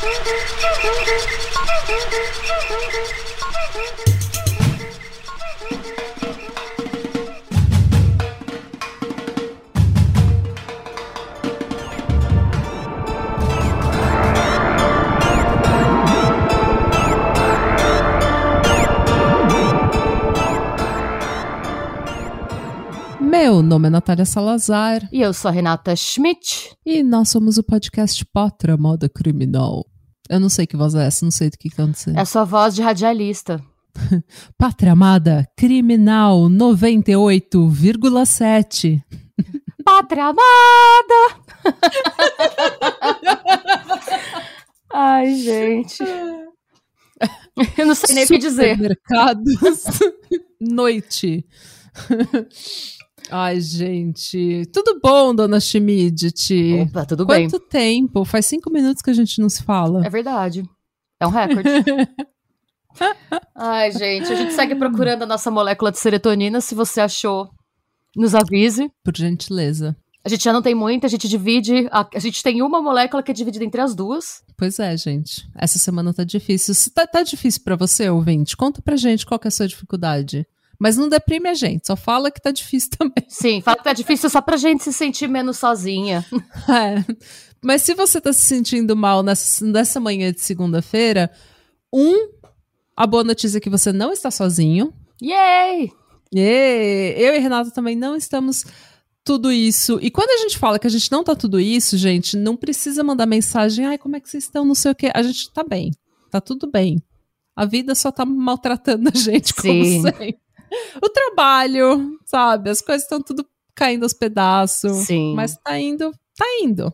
Thank you. Meu nome é Natália Salazar E eu sou a Renata Schmidt. e nós somos o podcast Patra Moda Criminal. Eu não sei que voz é essa, não sei do que acontecendo. É a sua voz de radialista. Pátria Amada Criminal 98,7. Pátria amada! Ai, gente. Eu não sei nem o que dizer. Supermercados. Noite. Ai, gente. Tudo bom, dona Schmidt? Opa, tudo bem. Quanto tempo? Faz cinco minutos que a gente não se fala. É verdade. É um recorde. Ai, gente, a gente segue procurando a nossa molécula de serotonina. Se você achou, nos avise. Por gentileza. A gente já não tem muita, a gente divide. A, a gente tem uma molécula que é dividida entre as duas. Pois é, gente. Essa semana tá difícil. Se tá, tá difícil pra você, ouvinte, conta pra gente qual que é a sua dificuldade. Mas não deprime a gente, só fala que tá difícil também. Sim, fala que tá difícil só pra gente se sentir menos sozinha. É. Mas se você tá se sentindo mal nessa, nessa manhã de segunda-feira, um, a boa notícia é que você não está sozinho. Yay! E eu e Renata também não estamos tudo isso. E quando a gente fala que a gente não tá tudo isso, gente, não precisa mandar mensagem, ai, como é que vocês estão, não sei o quê. A gente tá bem, tá tudo bem. A vida só tá maltratando a gente, como Sim. sempre. O trabalho, sabe? As coisas estão tudo caindo aos pedaços. Sim. Mas tá indo, tá indo.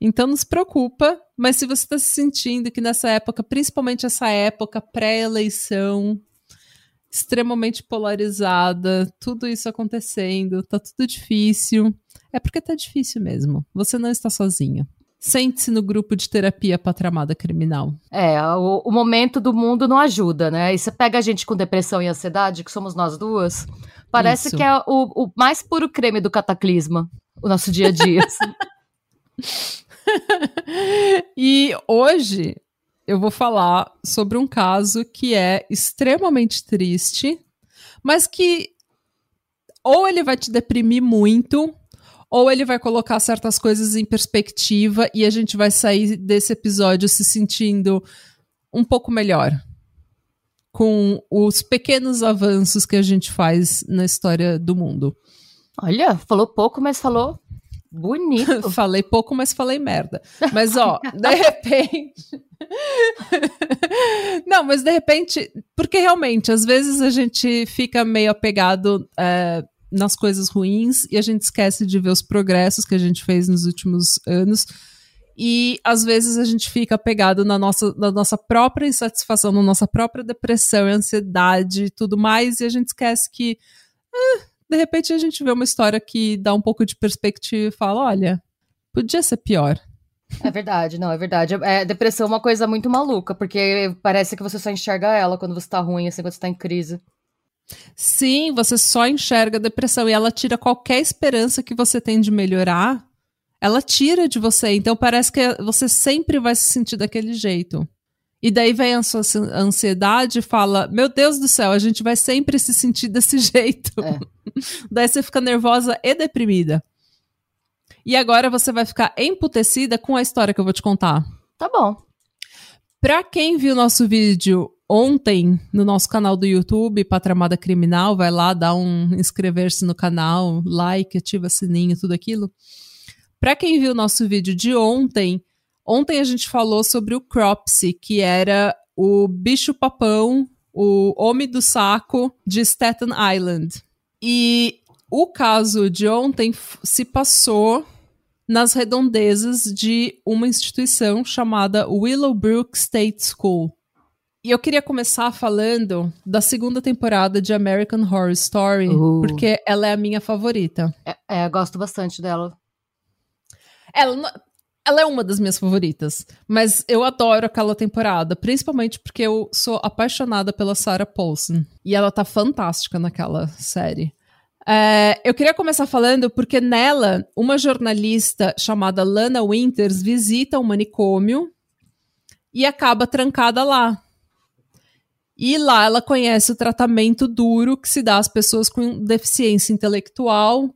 Então não se preocupa, mas se você está se sentindo que nessa época, principalmente essa época pré-eleição, extremamente polarizada, tudo isso acontecendo, tá tudo difícil, é porque tá difícil mesmo. Você não está sozinho. Sente-se no grupo de terapia patramada criminal. É, o, o momento do mundo não ajuda, né? E você pega a gente com depressão e ansiedade, que somos nós duas, parece Isso. que é o, o mais puro creme do cataclisma, o nosso dia a dia. assim. e hoje eu vou falar sobre um caso que é extremamente triste, mas que ou ele vai te deprimir muito, ou ele vai colocar certas coisas em perspectiva e a gente vai sair desse episódio se sentindo um pouco melhor com os pequenos avanços que a gente faz na história do mundo. Olha, falou pouco, mas falou bonito. Falei pouco, mas falei merda. Mas, ó, de repente. Não, mas de repente. Porque realmente, às vezes a gente fica meio apegado é, nas coisas ruins e a gente esquece de ver os progressos que a gente fez nos últimos anos. E às vezes a gente fica apegado na nossa, na nossa própria insatisfação, na nossa própria depressão e ansiedade e tudo mais, e a gente esquece que. ah, de repente a gente vê uma história que dá um pouco de perspectiva e fala: olha, podia ser pior. É verdade, não, é verdade. É, depressão é uma coisa muito maluca, porque parece que você só enxerga ela quando você tá ruim, assim, quando você tá em crise. Sim, você só enxerga a depressão e ela tira qualquer esperança que você tem de melhorar. Ela tira de você, então parece que você sempre vai se sentir daquele jeito. E daí vem a sua ansiedade e fala: Meu Deus do céu, a gente vai sempre se sentir desse jeito. É. daí você fica nervosa e deprimida. E agora você vai ficar emputecida com a história que eu vou te contar. Tá bom. Pra quem viu nosso vídeo ontem no nosso canal do YouTube, Patramada Criminal, vai lá dar um inscrever-se no canal, like, ativa sininho, tudo aquilo. Pra quem viu nosso vídeo de ontem, ontem a gente falou sobre o Cropsy, que era o bicho papão, o homem do saco de Staten Island. E o caso de ontem se passou nas redondezas de uma instituição chamada Willowbrook State School. E eu queria começar falando da segunda temporada de American Horror Story, Uh. porque ela é a minha favorita. É, é, eu gosto bastante dela. Ela, ela é uma das minhas favoritas, mas eu adoro aquela temporada, principalmente porque eu sou apaixonada pela Sarah Paulson. E ela tá fantástica naquela série. É, eu queria começar falando porque nela, uma jornalista chamada Lana Winters visita um manicômio e acaba trancada lá. E lá ela conhece o tratamento duro que se dá às pessoas com deficiência intelectual.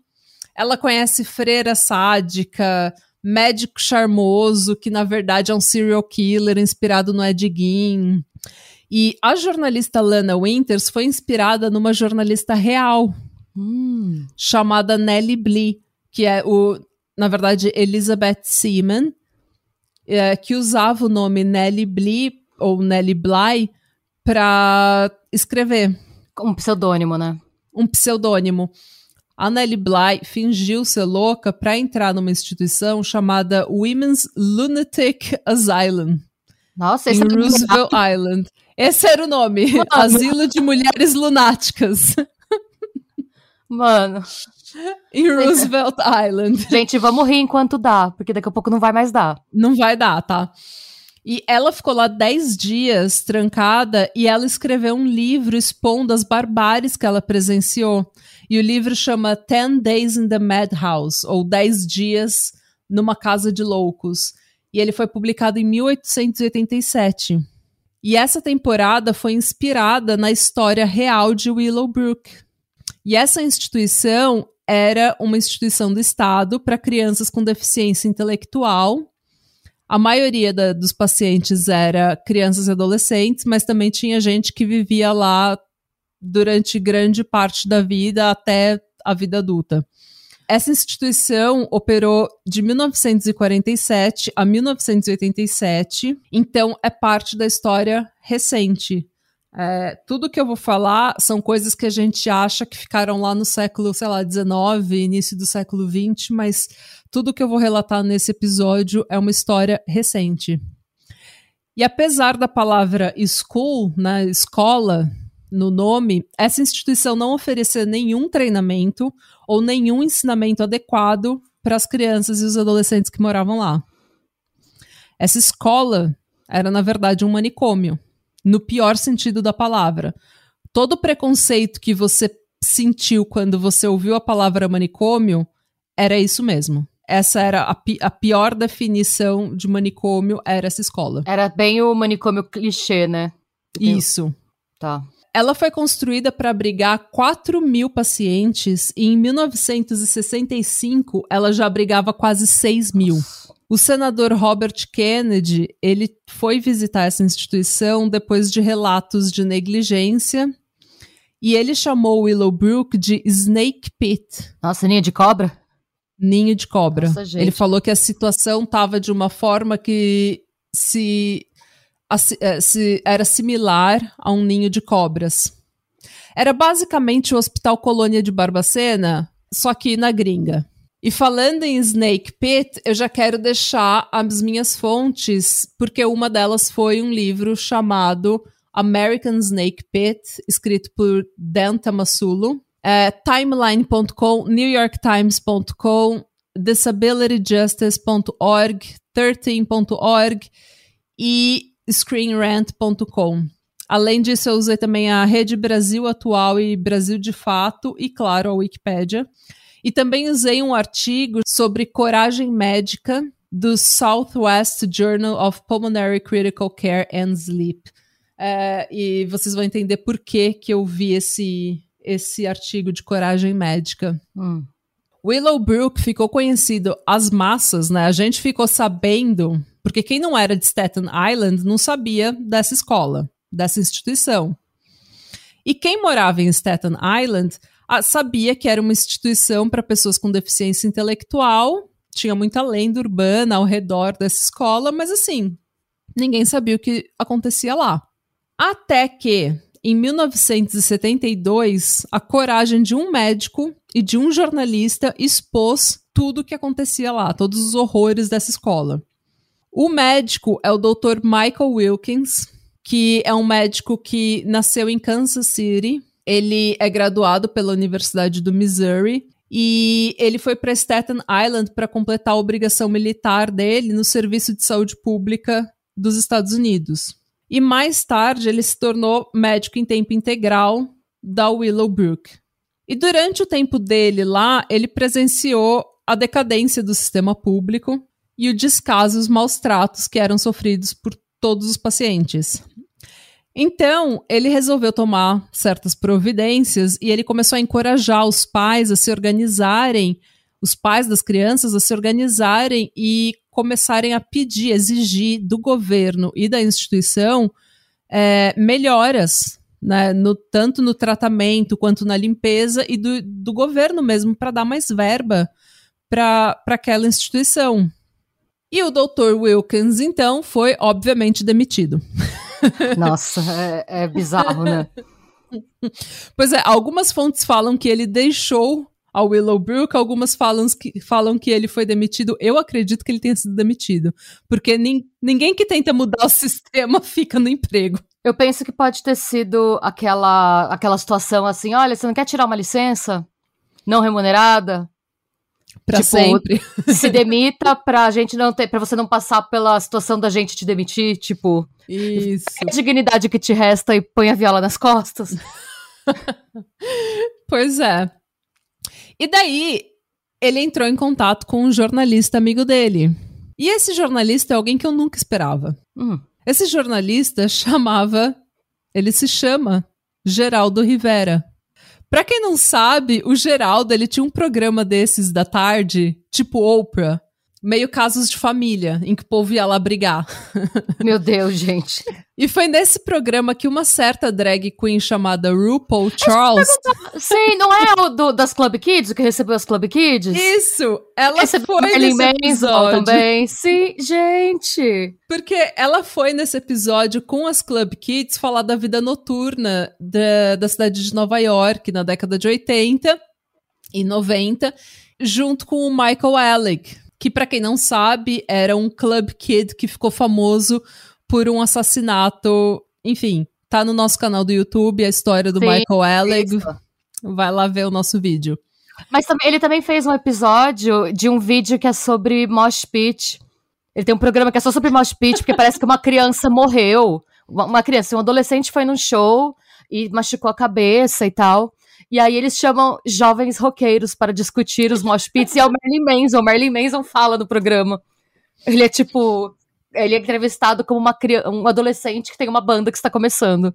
Ela conhece freira sádica, médico charmoso, que na verdade é um serial killer inspirado no Ed Gein. E a jornalista Lana Winters foi inspirada numa jornalista real, hum. chamada Nellie Blee, que é o, na verdade, Elizabeth Seaman, é, que usava o nome Nellie Blee ou Nellie Bly para escrever. Um pseudônimo, né? Um pseudônimo. A Nellie Bly fingiu ser louca para entrar numa instituição chamada Women's Lunatic Asylum. Nossa, em esse é Roosevelt Island. Esse era o nome. Mano. Asilo de Mulheres Lunáticas. Mano. em Roosevelt Island. Gente, vamos rir enquanto dá, porque daqui a pouco não vai mais dar. Não vai dar, tá? E ela ficou lá 10 dias trancada e ela escreveu um livro expondo as barbáries que ela presenciou. E o livro chama Ten Days in the Madhouse, ou 10 Dias numa Casa de Loucos. E ele foi publicado em 1887. E essa temporada foi inspirada na história real de Willowbrook. E essa instituição era uma instituição do Estado para crianças com deficiência intelectual. A maioria da, dos pacientes era crianças e adolescentes, mas também tinha gente que vivia lá durante grande parte da vida até a vida adulta. Essa instituição operou de 1947 a 1987, então é parte da história recente é, tudo que eu vou falar são coisas que a gente acha que ficaram lá no século, sei lá, 19, início do século 20, mas tudo que eu vou relatar nesse episódio é uma história recente. E apesar da palavra school, né, escola, no nome, essa instituição não oferecia nenhum treinamento ou nenhum ensinamento adequado para as crianças e os adolescentes que moravam lá. Essa escola era, na verdade, um manicômio no pior sentido da palavra. Todo preconceito que você sentiu quando você ouviu a palavra manicômio era isso mesmo. Essa era a, pi a pior definição de manicômio, era essa escola. Era bem o manicômio clichê, né? Isso. Tá. Ela foi construída para abrigar 4 mil pacientes e em 1965 ela já abrigava quase 6 mil. O senador Robert Kennedy, ele foi visitar essa instituição depois de relatos de negligência e ele chamou Willowbrook de Snake Pit. Nossa, ninho de cobra? Ninho de cobra. Nossa, ele falou que a situação estava de uma forma que se, a, é, se era similar a um ninho de cobras. Era basicamente o Hospital Colônia de Barbacena, só que na gringa. E falando em Snake Pit, eu já quero deixar as minhas fontes, porque uma delas foi um livro chamado American Snake Pit, escrito por Dan Tamasulo. É, timeline.com, newyorktimes.com, disabilityjustice.org, 13.org e screenrant.com. Além disso, eu usei também a Rede Brasil Atual e Brasil de Fato e, claro, a Wikipédia. E também usei um artigo sobre coragem médica do Southwest Journal of Pulmonary Critical Care and Sleep. É, e vocês vão entender por que, que eu vi esse, esse artigo de coragem médica. Hum. Willowbrook ficou conhecido às massas, né? A gente ficou sabendo, porque quem não era de Staten Island não sabia dessa escola, dessa instituição. E quem morava em Staten Island ah, sabia que era uma instituição para pessoas com deficiência intelectual, tinha muita lenda urbana ao redor dessa escola, mas assim, ninguém sabia o que acontecia lá. Até que, em 1972, a coragem de um médico e de um jornalista expôs tudo o que acontecia lá, todos os horrores dessa escola. O médico é o Dr. Michael Wilkins, que é um médico que nasceu em Kansas City, ele é graduado pela Universidade do Missouri e ele foi para Staten Island para completar a obrigação militar dele no Serviço de Saúde Pública dos Estados Unidos. E mais tarde ele se tornou médico em tempo integral da Willowbrook. E durante o tempo dele lá, ele presenciou a decadência do sistema público e o descaso e os maus tratos que eram sofridos por todos os pacientes. Então, ele resolveu tomar certas providências e ele começou a encorajar os pais a se organizarem, os pais das crianças a se organizarem e começarem a pedir, exigir do governo e da instituição é, melhoras, né, no, tanto no tratamento quanto na limpeza e do, do governo mesmo, para dar mais verba para aquela instituição. E o Dr. Wilkins, então, foi obviamente demitido. Nossa, é, é bizarro, né? Pois é, algumas fontes falam que ele deixou a Willowbrook, algumas falam que, falam que ele foi demitido. Eu acredito que ele tenha sido demitido. Porque nin, ninguém que tenta mudar o sistema fica no emprego. Eu penso que pode ter sido aquela, aquela situação assim: olha, você não quer tirar uma licença não remunerada? Pra tipo, sempre. Se demita pra gente não ter, para você não passar pela situação da gente te demitir, tipo. Isso. É a dignidade que te resta e põe a viola nas costas. pois é. E daí, ele entrou em contato com um jornalista amigo dele. E esse jornalista é alguém que eu nunca esperava. Hum. Esse jornalista chamava. Ele se chama Geraldo Rivera. Pra quem não sabe, o Geraldo, ele tinha um programa desses da tarde, tipo Oprah, meio casos de família, em que o povo ia lá brigar. Meu Deus, gente. E foi nesse programa que uma certa drag queen chamada RuPaul Charles. Sim, não é o do, das Club Kids, o que recebeu as Club Kids? Isso! Ela recebeu foi nesse episódio. também. Sim, gente! Porque ela foi nesse episódio com as Club Kids falar da vida noturna da, da cidade de Nova York na década de 80 e 90, junto com o Michael Alec, que para quem não sabe, era um club kid que ficou famoso por um assassinato, enfim, tá no nosso canal do YouTube a história do Sim, Michael Alec. Vai lá ver o nosso vídeo. Mas ele também fez um episódio de um vídeo que é sobre Mosh Pit. Ele tem um programa que é só sobre Mosh Pit, porque parece que uma criança morreu. Uma criança, um adolescente foi num show e machucou a cabeça e tal. E aí eles chamam jovens roqueiros para discutir os mosh pits e é o Merlin Manson. O Merlin Manson fala no programa. Ele é tipo. Ele é entrevistado como uma criança, um adolescente que tem uma banda que está começando.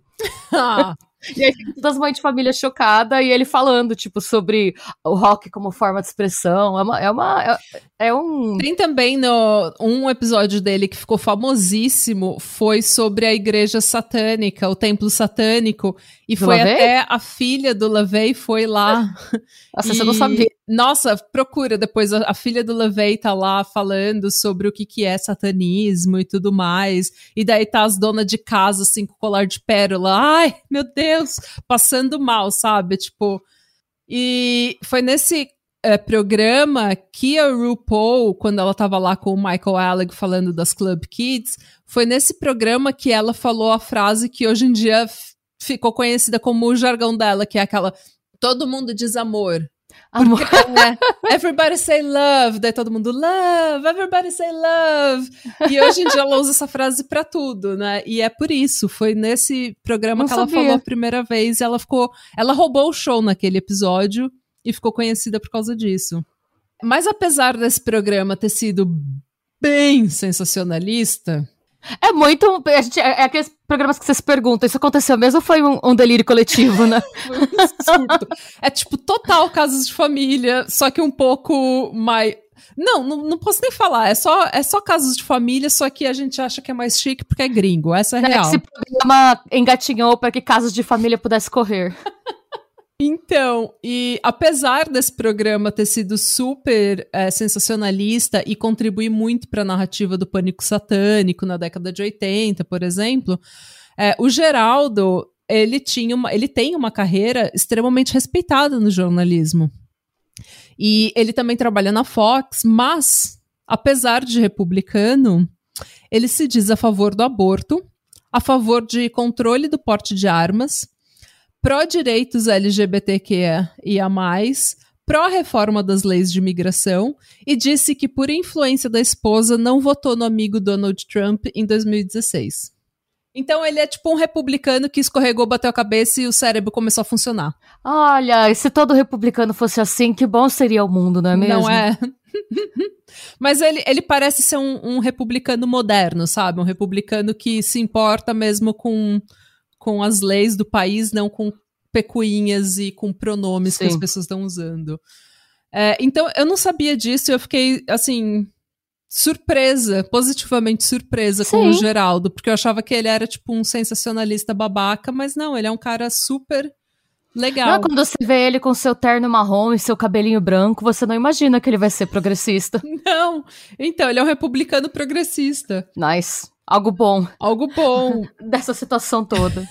Ah. E aí todas as mães de família chocada e ele falando, tipo, sobre o rock como forma de expressão. É uma. É, uma, é, é um. Tem também no, um episódio dele que ficou famosíssimo, foi sobre a igreja satânica, o templo satânico. E do foi Lavey? até a filha do Lavey foi lá. Nossa, e... você não sabia. Nossa, procura depois. A, a filha do Lavey tá lá falando sobre o que, que é satanismo e tudo mais. E daí tá as donas de casa, assim, com colar de pérola. Ai, meu Deus, passando mal, sabe? Tipo. E foi nesse é, programa que a RuPaul, quando ela tava lá com o Michael Alec falando das Club Kids, foi nesse programa que ela falou a frase que hoje em dia ficou conhecida como o jargão dela, que é aquela todo mundo diz amor. Amor. é, everybody say love, daí todo mundo love, everybody say love. E hoje em dia ela usa essa frase para tudo, né? E é por isso, foi nesse programa Não que sabia. ela falou a primeira vez e ela ficou, ela roubou o show naquele episódio e ficou conhecida por causa disso. Mas apesar desse programa ter sido bem sensacionalista, é muito. A gente, é, é aqueles programas que você se pergunta: isso aconteceu mesmo ou foi um, um delírio coletivo, né? é tipo total casos de família, só que um pouco mais. Não, não, não, posso nem falar. É só, é só casos de família, só que a gente acha que é mais chique porque é gringo. Essa é, é real. Esse programa engatinhou para que casos de família pudesse correr. Então, e apesar desse programa ter sido super é, sensacionalista e contribuir muito para a narrativa do pânico satânico na década de 80, por exemplo, é, o Geraldo ele tinha uma, ele tem uma carreira extremamente respeitada no jornalismo. E ele também trabalha na Fox, mas apesar de republicano, ele se diz a favor do aborto, a favor de controle do porte de armas pró-direitos LGBTQIA, pró-reforma das leis de imigração e disse que, por influência da esposa, não votou no amigo Donald Trump em 2016. Então ele é tipo um republicano que escorregou, bateu a cabeça e o cérebro começou a funcionar. Olha, e se todo republicano fosse assim, que bom seria o mundo, não é mesmo? Não é? Mas ele, ele parece ser um, um, republicano moderno, sabe? Um republicano que se importa mesmo com, com as leis do país, não com pecuinhas e com pronomes Sim. que as pessoas estão usando. É, então, eu não sabia disso, eu fiquei, assim, surpresa, positivamente surpresa Sim. com o Geraldo, porque eu achava que ele era, tipo, um sensacionalista babaca, mas não, ele é um cara super legal. Não, quando você vê ele com seu terno marrom e seu cabelinho branco, você não imagina que ele vai ser progressista. Não, então, ele é um republicano progressista. Nice. Algo bom. Algo bom. Dessa situação toda.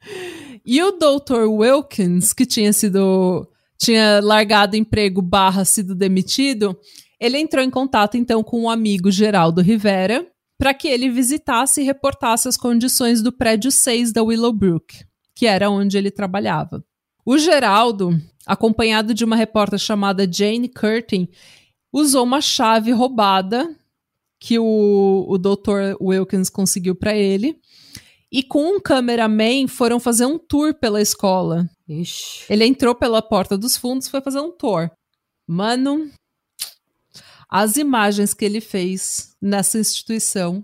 e o Dr. Wilkins, que tinha sido tinha largado emprego barra sido demitido, ele entrou em contato então com o um amigo Geraldo Rivera para que ele visitasse e reportasse as condições do prédio 6 da Willowbrook, que era onde ele trabalhava. O Geraldo, acompanhado de uma repórter chamada Jane Curtin, usou uma chave roubada que o, o Dr. Wilkins conseguiu para ele e com um cameraman foram fazer um tour pela escola. Ixi. Ele entrou pela porta dos fundos e foi fazer um tour. Mano, as imagens que ele fez nessa instituição,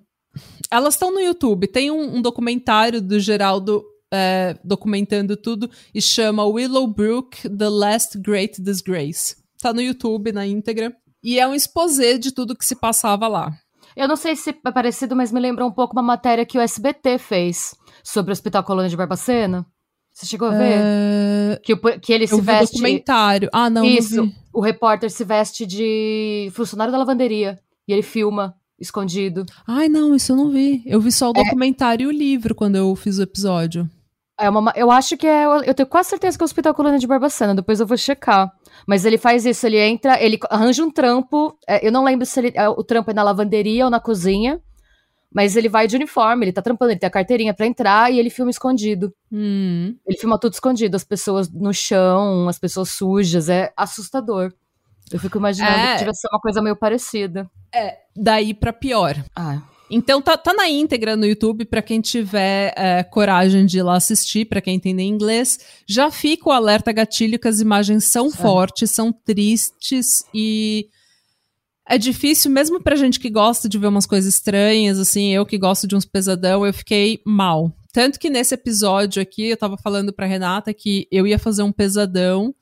elas estão no YouTube. Tem um, um documentário do Geraldo é, documentando tudo e chama Willowbrook: The Last Great Disgrace. Tá no YouTube, na íntegra. E é um exposé de tudo que se passava lá. Eu não sei se é parecido, mas me lembra um pouco uma matéria que o SBT fez sobre o Hospital Colônia de Barbacena. Você chegou a ver? Uh, que, que ele se veste. documentário. Ah, não. Isso. Não o repórter se veste de funcionário da lavanderia. E ele filma escondido. Ai, não, isso eu não vi. Eu vi só o é. documentário é... e o livro quando eu fiz o episódio. É uma, eu acho que é. Eu tenho quase certeza que é o Hospital Colônia de Barbacena, depois eu vou checar. Mas ele faz isso, ele entra, ele arranja um trampo. É, eu não lembro se ele, é, o trampo é na lavanderia ou na cozinha. Mas ele vai de uniforme, ele tá trampando, ele tem a carteirinha para entrar e ele filma escondido. Hum. Ele filma tudo escondido, as pessoas no chão, as pessoas sujas, é assustador. Eu fico imaginando é. que tivesse uma coisa meio parecida. É, daí para pior. Ah. Então tá, tá na íntegra no YouTube para quem tiver é, coragem de ir lá assistir, para quem entender inglês. Já fica o alerta gatilho que as imagens são fortes, são tristes e é difícil mesmo pra gente que gosta de ver umas coisas estranhas, assim, eu que gosto de uns pesadão, eu fiquei mal. Tanto que nesse episódio aqui eu tava falando pra Renata que eu ia fazer um pesadão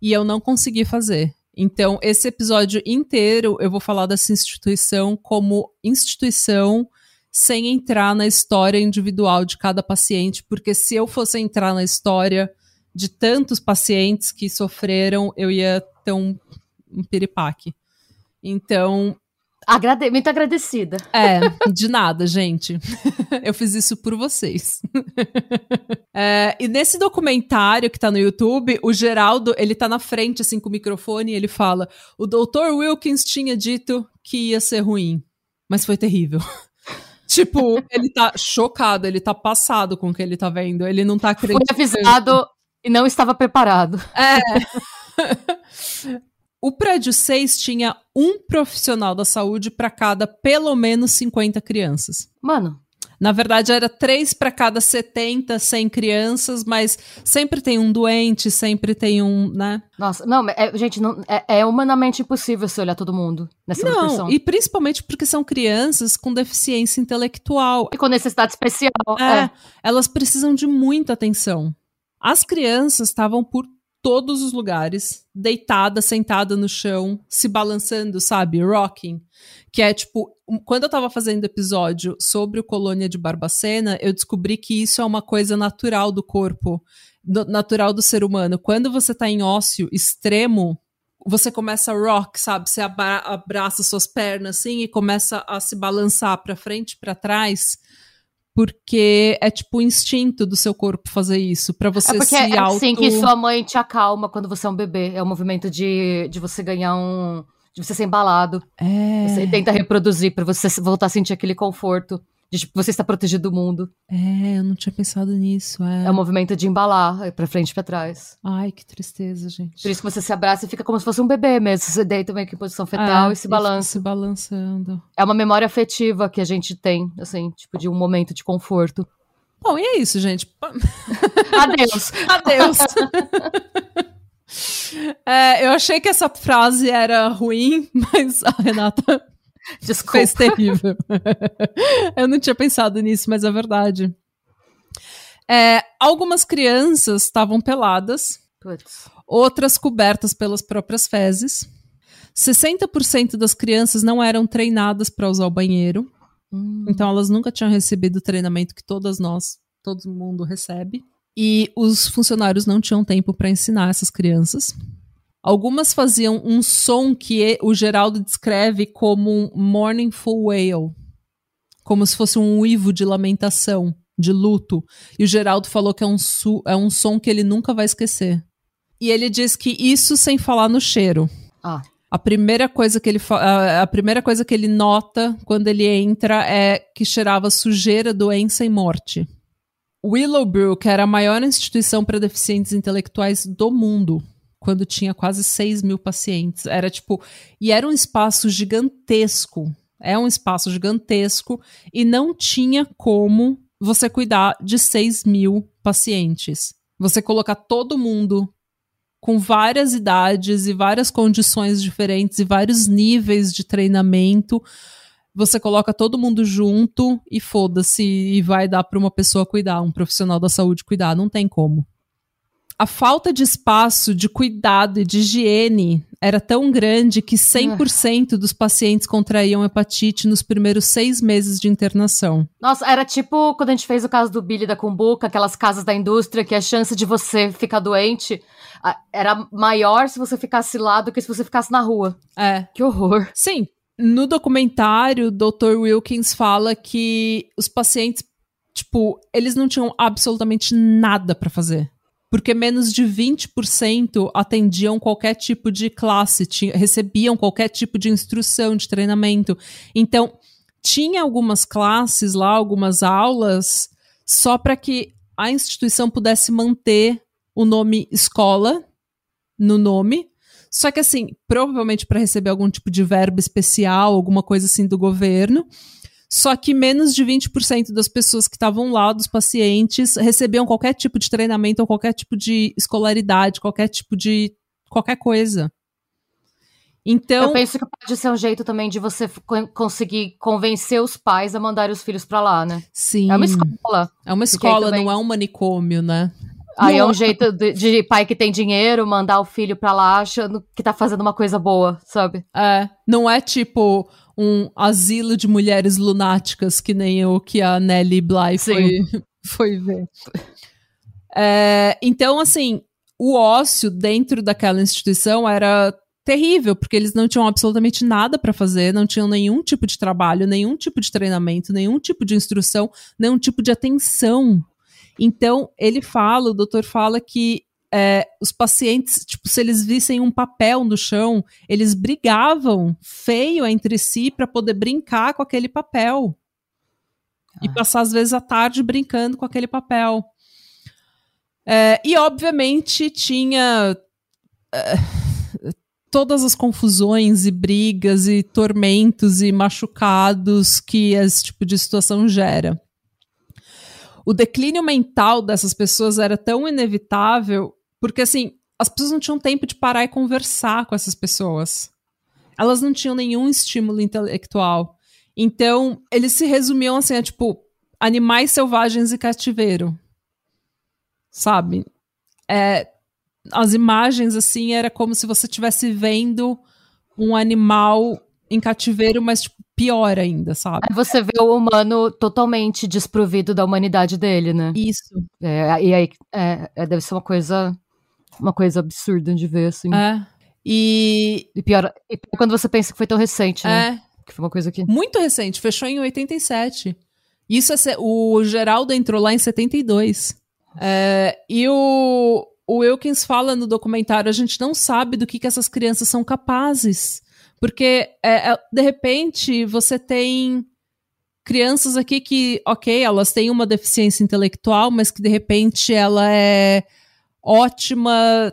e eu não consegui fazer. Então, esse episódio inteiro eu vou falar dessa instituição como instituição sem entrar na história individual de cada paciente, porque se eu fosse entrar na história de tantos pacientes que sofreram, eu ia ter um, um piripaque. Então. Agrade muito agradecida. É, de nada, gente. Eu fiz isso por vocês. É, e nesse documentário que tá no YouTube, o Geraldo, ele tá na frente, assim, com o microfone, e ele fala: O Dr. Wilkins tinha dito que ia ser ruim, mas foi terrível. tipo, ele tá chocado, ele tá passado com o que ele tá vendo, ele não tá acreditando. Foi avisado e não estava preparado. É. O prédio 6 tinha um profissional da saúde para cada pelo menos 50 crianças. Mano. Na verdade, era três para cada 70, 100 crianças, mas sempre tem um doente, sempre tem um, né? Nossa, não, é, gente, não, é, é, humanamente impossível se olhar todo mundo nessa não, proporção. E principalmente porque são crianças com deficiência intelectual. E com necessidade especial. É, é. elas precisam de muita atenção. As crianças estavam por todos os lugares, deitada, sentada no chão, se balançando, sabe? Rocking. Que é tipo, quando eu tava fazendo episódio sobre o Colônia de Barbacena, eu descobri que isso é uma coisa natural do corpo, do, natural do ser humano. Quando você tá em ócio extremo, você começa a rock, sabe? Você abra abraça suas pernas assim e começa a se balançar para frente, para trás porque é tipo o instinto do seu corpo fazer isso, para você é porque se é auto... assim que sua mãe te acalma quando você é um bebê, é o um movimento de, de você ganhar um... de você ser embalado. É... Você tenta reproduzir para você voltar a sentir aquele conforto de tipo, você está protegido do mundo. É, eu não tinha pensado nisso. É, é o movimento de embalar é para frente e pra trás. Ai, que tristeza, gente. Por isso que você se abraça e fica como se fosse um bebê mesmo. Você deita meio que em posição fetal é, e se balança. Se balançando. É uma memória afetiva que a gente tem, assim, tipo, de um momento de conforto. Bom, e é isso, gente. Adeus. Adeus. é, eu achei que essa frase era ruim, mas a Renata Desculpa. fez terrível. eu não tinha pensado nisso, mas é verdade. É, algumas crianças estavam peladas, Puts. outras cobertas pelas próprias fezes. 60% das crianças não eram treinadas para usar o banheiro. Hum. Então elas nunca tinham recebido o treinamento que todas nós, todo mundo recebe. E os funcionários não tinham tempo para ensinar essas crianças. Algumas faziam um som que o Geraldo descreve como um mournful wail, como se fosse um uivo de lamentação, de luto. E o Geraldo falou que é um, é um som que ele nunca vai esquecer. E ele diz que isso sem falar no cheiro. Ah. A primeira coisa que ele a, a primeira coisa que ele nota quando ele entra é que cheirava sujeira, doença e morte. Willowbrook era a maior instituição para deficientes intelectuais do mundo, quando tinha quase 6 mil pacientes. Era tipo. E era um espaço gigantesco. É um espaço gigantesco e não tinha como você cuidar de 6 mil pacientes. Você colocar todo mundo com várias idades e várias condições diferentes e vários níveis de treinamento. Você coloca todo mundo junto e foda-se e vai dar para uma pessoa cuidar, um profissional da saúde cuidar, não tem como. A falta de espaço, de cuidado e de higiene era tão grande que 100% dos pacientes contraíam hepatite nos primeiros seis meses de internação. Nossa, era tipo quando a gente fez o caso do Billy da Cumbuca, aquelas casas da indústria que a chance de você ficar doente era maior se você ficasse lá do que se você ficasse na rua. É. Que horror. Sim. No documentário, o Dr. Wilkins fala que os pacientes, tipo, eles não tinham absolutamente nada para fazer. Porque menos de 20% atendiam qualquer tipo de classe, recebiam qualquer tipo de instrução, de treinamento. Então, tinha algumas classes lá, algumas aulas, só para que a instituição pudesse manter o nome escola no nome. Só que assim, provavelmente para receber algum tipo de verba especial, alguma coisa assim do governo. Só que menos de 20% das pessoas que estavam lá, dos pacientes, recebiam qualquer tipo de treinamento ou qualquer tipo de escolaridade, qualquer tipo de qualquer coisa. Então, eu penso que pode ser um jeito também de você conseguir convencer os pais a mandar os filhos para lá, né? Sim. É uma escola. É uma escola, também... não é um manicômio, né? Aí é um jeito de, de, pai que tem dinheiro mandar o filho pra lá achando que tá fazendo uma coisa boa, sabe? É. Não é tipo um asilo de mulheres lunáticas que nem o que a Nelly Bly foi, foi ver. É, então, assim, o ócio dentro daquela instituição era terrível, porque eles não tinham absolutamente nada para fazer, não tinham nenhum tipo de trabalho, nenhum tipo de treinamento, nenhum tipo de instrução, nenhum tipo de atenção então, ele fala, o doutor fala que é, os pacientes, tipo, se eles vissem um papel no chão, eles brigavam feio entre si para poder brincar com aquele papel. Ah. E passar, às vezes, a tarde brincando com aquele papel. É, e, obviamente, tinha é, todas as confusões e brigas e tormentos e machucados que esse tipo de situação gera o declínio mental dessas pessoas era tão inevitável, porque assim, as pessoas não tinham tempo de parar e conversar com essas pessoas. Elas não tinham nenhum estímulo intelectual. Então, eles se resumiam assim, a, tipo, animais selvagens e cativeiro. Sabe? É, as imagens, assim, era como se você estivesse vendo um animal em cativeiro, mas tipo, pior ainda, sabe? Aí você vê o humano totalmente desprovido da humanidade dele, né? Isso. É, e aí é, é, deve ser uma coisa uma coisa absurda de ver, assim. É. E... E pior, e pior quando você pensa que foi tão recente, né? É. Que foi uma coisa que... Muito recente, fechou em 87. Isso é... O Geraldo entrou lá em 72. É, e o, o Wilkins fala no documentário, a gente não sabe do que, que essas crianças são capazes. Porque, é, é, de repente, você tem crianças aqui que, ok, elas têm uma deficiência intelectual, mas que de repente ela é ótima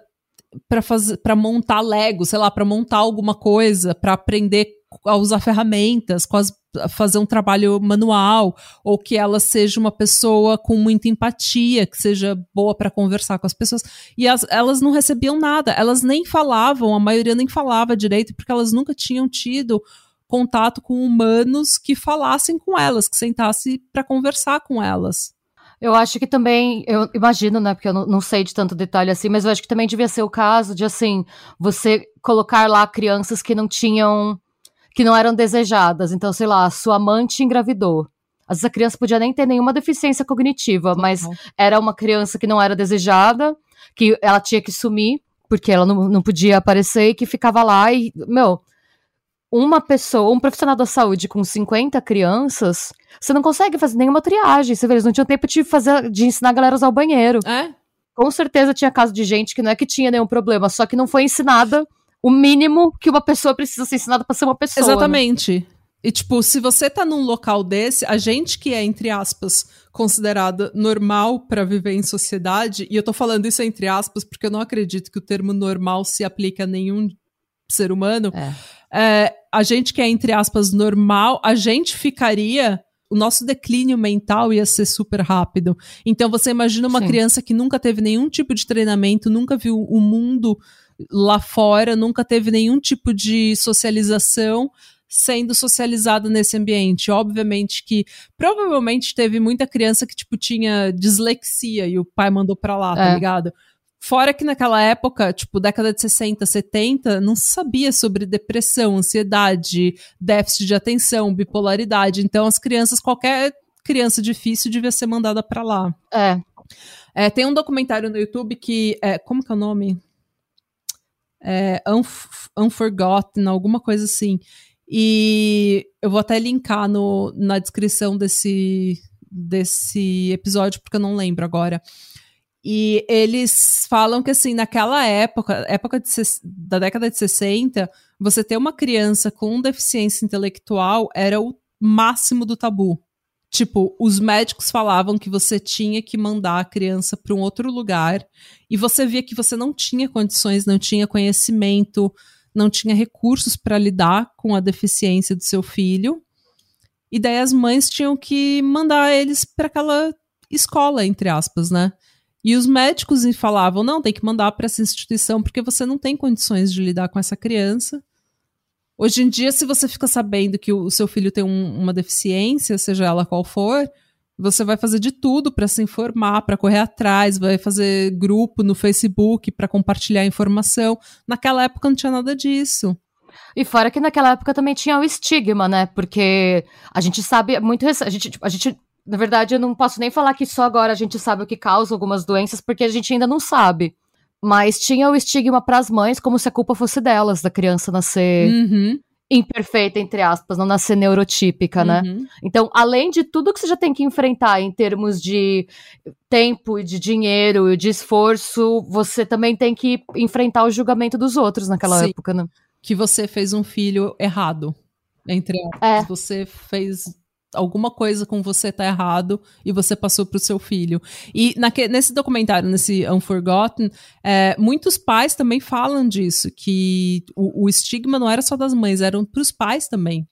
para fazer para montar Lego, sei lá, para montar alguma coisa, para aprender a usar ferramentas, quase fazer um trabalho manual, ou que ela seja uma pessoa com muita empatia, que seja boa para conversar com as pessoas. E as, elas não recebiam nada, elas nem falavam, a maioria nem falava direito, porque elas nunca tinham tido contato com humanos que falassem com elas, que sentassem para conversar com elas. Eu acho que também, eu imagino, né, porque eu não, não, sei de tanto detalhe assim, mas eu acho que também devia ser o caso de, assim, você colocar lá crianças que não tinham, que não eram desejadas. Então, sei lá, sua mãe te engravidou. Às vezes a criança podia nem ter nenhuma deficiência cognitiva, mas uhum. era uma criança que não era desejada, que ela tinha que sumir, porque ela não, não podia aparecer e que ficava lá e, meu, uma pessoa, um profissional da saúde com 50 crianças, você não consegue fazer nenhuma triagem. Você vê, eles não tinham tempo de fazer, de ensinar a galera a usar o banheiro. É? Com certeza tinha caso de gente que não é que tinha nenhum problema, só que não foi ensinada o mínimo que uma pessoa precisa ser ensinada para ser uma pessoa. Né? Exatamente. Né? E, tipo, se você tá num local desse, a gente que é, entre aspas, considerada normal para viver em sociedade, e eu tô falando isso entre aspas porque eu não acredito que o termo normal se aplique a nenhum ser humano. É é, a gente que é, entre aspas, normal, a gente ficaria. O nosso declínio mental ia ser super rápido. Então você imagina uma Sim. criança que nunca teve nenhum tipo de treinamento, nunca viu o mundo lá fora, nunca teve nenhum tipo de socialização sendo socializada nesse ambiente. Obviamente que provavelmente teve muita criança que tipo tinha dislexia e o pai mandou para lá, tá é. tá ligado? Fora que naquela época, tipo, década de 60, 70, não se sabia sobre depressão, ansiedade, déficit de atenção, bipolaridade. Então, as crianças, qualquer criança difícil devia ser mandada para lá. É. é. Tem um documentário no YouTube que. É, como que é o nome? É, Unf Unforgotten, alguma coisa assim. E eu vou até linkar no, na descrição desse, desse episódio, porque eu não lembro agora. E eles falam que, assim, naquela época, época de, da década de 60, você ter uma criança com deficiência intelectual era o máximo do tabu. Tipo, os médicos falavam que você tinha que mandar a criança para um outro lugar e você via que você não tinha condições, não tinha conhecimento, não tinha recursos para lidar com a deficiência do seu filho. E daí as mães tinham que mandar eles para aquela escola, entre aspas, né? E os médicos falavam: não, tem que mandar para essa instituição porque você não tem condições de lidar com essa criança. Hoje em dia, se você fica sabendo que o seu filho tem um, uma deficiência, seja ela qual for, você vai fazer de tudo para se informar, para correr atrás, vai fazer grupo no Facebook para compartilhar informação. Naquela época não tinha nada disso. E fora que naquela época também tinha o estigma, né? Porque a gente sabe muito a gente, tipo, a gente na verdade, eu não posso nem falar que só agora a gente sabe o que causa algumas doenças, porque a gente ainda não sabe. Mas tinha o estigma para as mães como se a culpa fosse delas, da criança nascer uhum. imperfeita, entre aspas, não nascer neurotípica, né? uhum. Então, além de tudo que você já tem que enfrentar em termos de tempo, de dinheiro e de esforço, você também tem que enfrentar o julgamento dos outros naquela Sim. época, né? Que você fez um filho errado. Entre aspas. É. Você fez alguma coisa com você tá errado e você passou pro seu filho. E naque, nesse documentário, nesse Unforgotten, é, muitos pais também falam disso, que o, o estigma não era só das mães, eram pros pais também.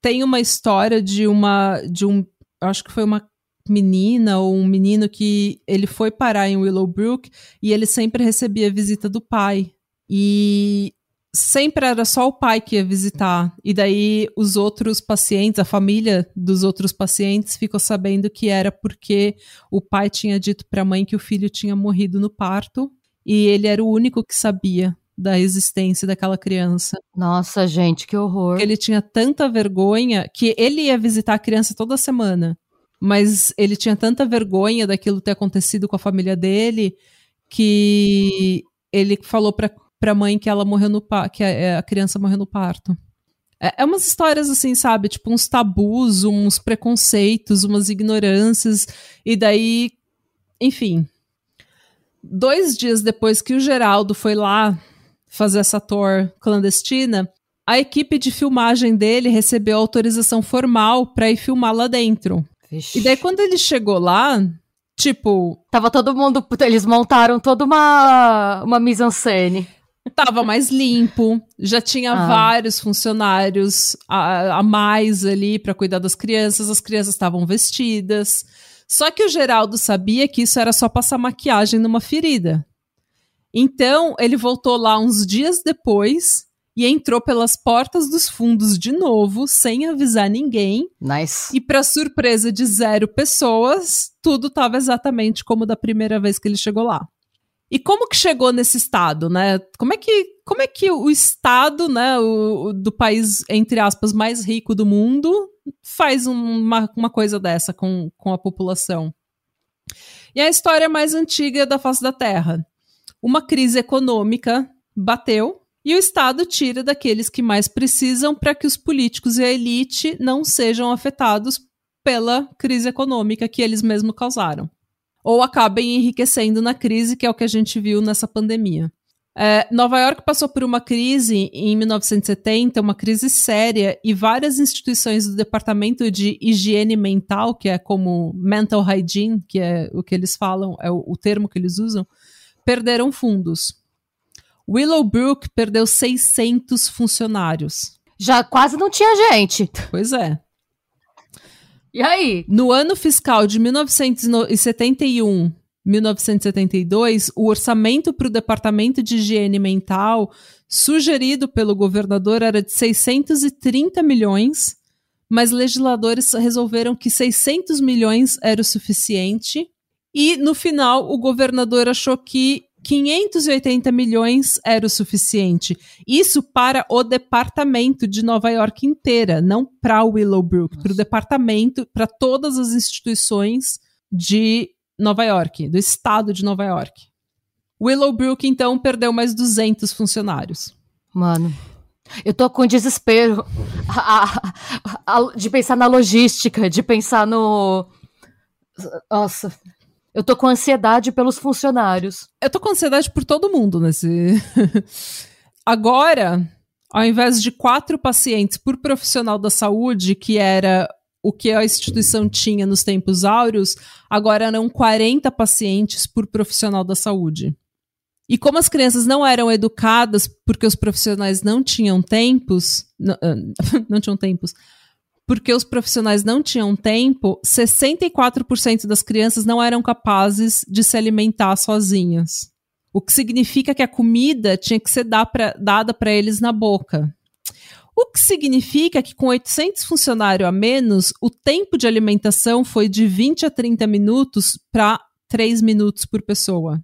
Tem uma história de uma, de um, acho que foi uma menina ou um menino que ele foi parar em Willowbrook e ele sempre recebia visita do pai. E sempre era só o pai que ia visitar. E daí os outros pacientes, a família dos outros pacientes, ficou sabendo que era porque o pai tinha dito para a mãe que o filho tinha morrido no parto e ele era o único que sabia da existência daquela criança. Nossa, gente, que horror. Ele tinha tanta vergonha que ele ia visitar a criança toda semana, mas ele tinha tanta vergonha daquilo ter acontecido com a família dele que ele falou para pra mãe que ela morreu no que a, a criança morreu no parto. É, é umas histórias assim, sabe? Tipo, uns tabus, uns preconceitos, umas ignorâncias, e daí, enfim. Dois dias depois que o Geraldo foi lá fazer essa tour clandestina, a equipe de filmagem dele recebeu autorização formal para ir filmar lá dentro. E daí, quando ele chegou lá, tipo. Tava todo mundo. Eles montaram toda uma, uma mise-en-scène. Tava mais limpo, já tinha Ah. vários funcionários a, a mais ali para cuidar das crianças, as crianças estavam vestidas. Só que o Geraldo sabia que isso era só passar maquiagem numa ferida. Então, ele voltou lá uns dias depois e entrou pelas portas dos fundos de novo, sem avisar ninguém. Nice. E para surpresa de zero pessoas, tudo estava exatamente como da primeira vez que ele chegou lá. E como que chegou nesse estado, né? Como é que, como é que o estado, né, o, o do país entre aspas mais rico do mundo faz um- uma, uma coisa dessa com, com a população? E a história mais antiga da face da Terra. Uma crise econômica bateu e o Estado tira daqueles que mais precisam para que os políticos e a elite não sejam afetados pela crise econômica que eles mesmos causaram. Ou acabem enriquecendo na crise, que é o que a gente viu nessa pandemia. É, Nova York passou por uma crise em 1970, uma crise séria, e várias instituições do Departamento de Higiene Mental, que é como mental hygiene, que é o que eles falam, é o, o termo que eles usam, perderam fundos. Willowbrook perdeu 600 funcionários. Já quase não tinha gente. Pois é. E aí? No ano fiscal de 1971, 1972, o orçamento para o Departamento de Higiene Mental sugerido pelo governador era de 630 milhões, mas legisladores resolveram que 600 milhões era o suficiente. E no final, o governador achou que 580 milhões era o suficiente. Isso para o departamento de Nova York inteira, não para Willowbrook, para o departamento, para todas as instituições de Nova York, do estado de Nova York. Willowbrook, então, perdeu mais 200 funcionários. Mano, eu tô com desespero a- a- a- de pensar na logística, de pensar no. Nossa. Eu tô com ansiedade pelos funcionários. Eu tô com ansiedade por todo mundo nesse. Agora, ao invés de quatro pacientes por profissional da saúde, que era o que a instituição tinha nos tempos áureos, agora eram 40 pacientes por profissional da saúde. E como as crianças não eram educadas porque os profissionais não tinham tempos, não, não tinham tempos, porque os profissionais não tinham tempo, 64% das crianças não eram capazes de se alimentar sozinhas. O que significa que a comida tinha que ser pra, dada para eles na boca. O que significa que com 800 funcionários a menos, o tempo de alimentação foi de 20 a 30 minutos para 3 minutos por pessoa.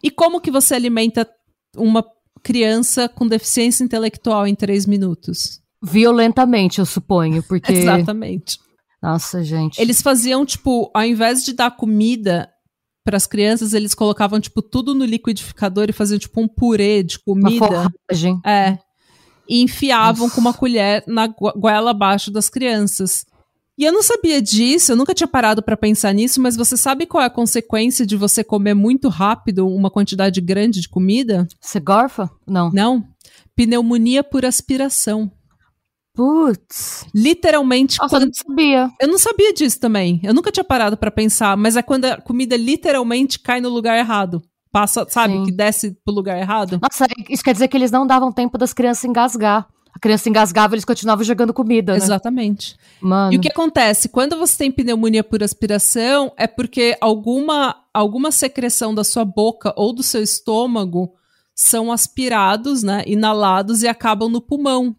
E como que você alimenta uma criança com deficiência intelectual em 3 minutos? Violentamente, eu suponho, porque. Exatamente. Nossa, gente. Eles faziam, tipo, ao invés de dar comida para as crianças, eles colocavam, tipo, tudo no liquidificador e faziam, tipo, um purê de Uma comida. forragem. É. E enfiavam Nossa. com uma colher na goela abaixo das crianças. E eu não sabia disso, eu nunca tinha parado para pensar nisso, mas você sabe qual é a consequência de você comer muito rápido uma quantidade grande de comida? Você gorfa? Não. Não. Pneumonia por aspiração. Putz. Literalmente, Nossa, eu quando não sabia. Eu não sabia disso também. Eu nunca tinha parado pra pensar, mas é quando a comida literalmente cai no lugar errado. Passa, sabe, Sim. que desce pro lugar errado. Nossa, isso quer dizer que eles não davam tempo das crianças engasgar. A criança engasgava, eles continuavam jogando comida, né? Exatamente. Mano. E o que acontece? Quando você tem pneumonia por aspiração, é porque alguma, alguma secreção da sua boca ou do seu estômago são aspirados, né, inalados e acabam no pulmão.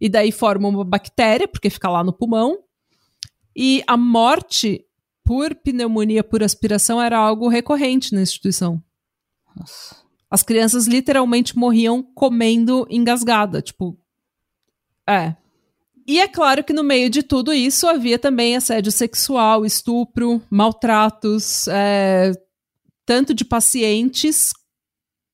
E daí forma uma bactéria, porque fica lá no pulmão. E a morte por pneumonia por aspiração era algo recorrente na instituição. Nossa. As crianças literalmente morriam comendo engasgada, tipo. É. E é claro que no meio de tudo isso havia também assédio sexual, estupro, maltratos, é, tanto de pacientes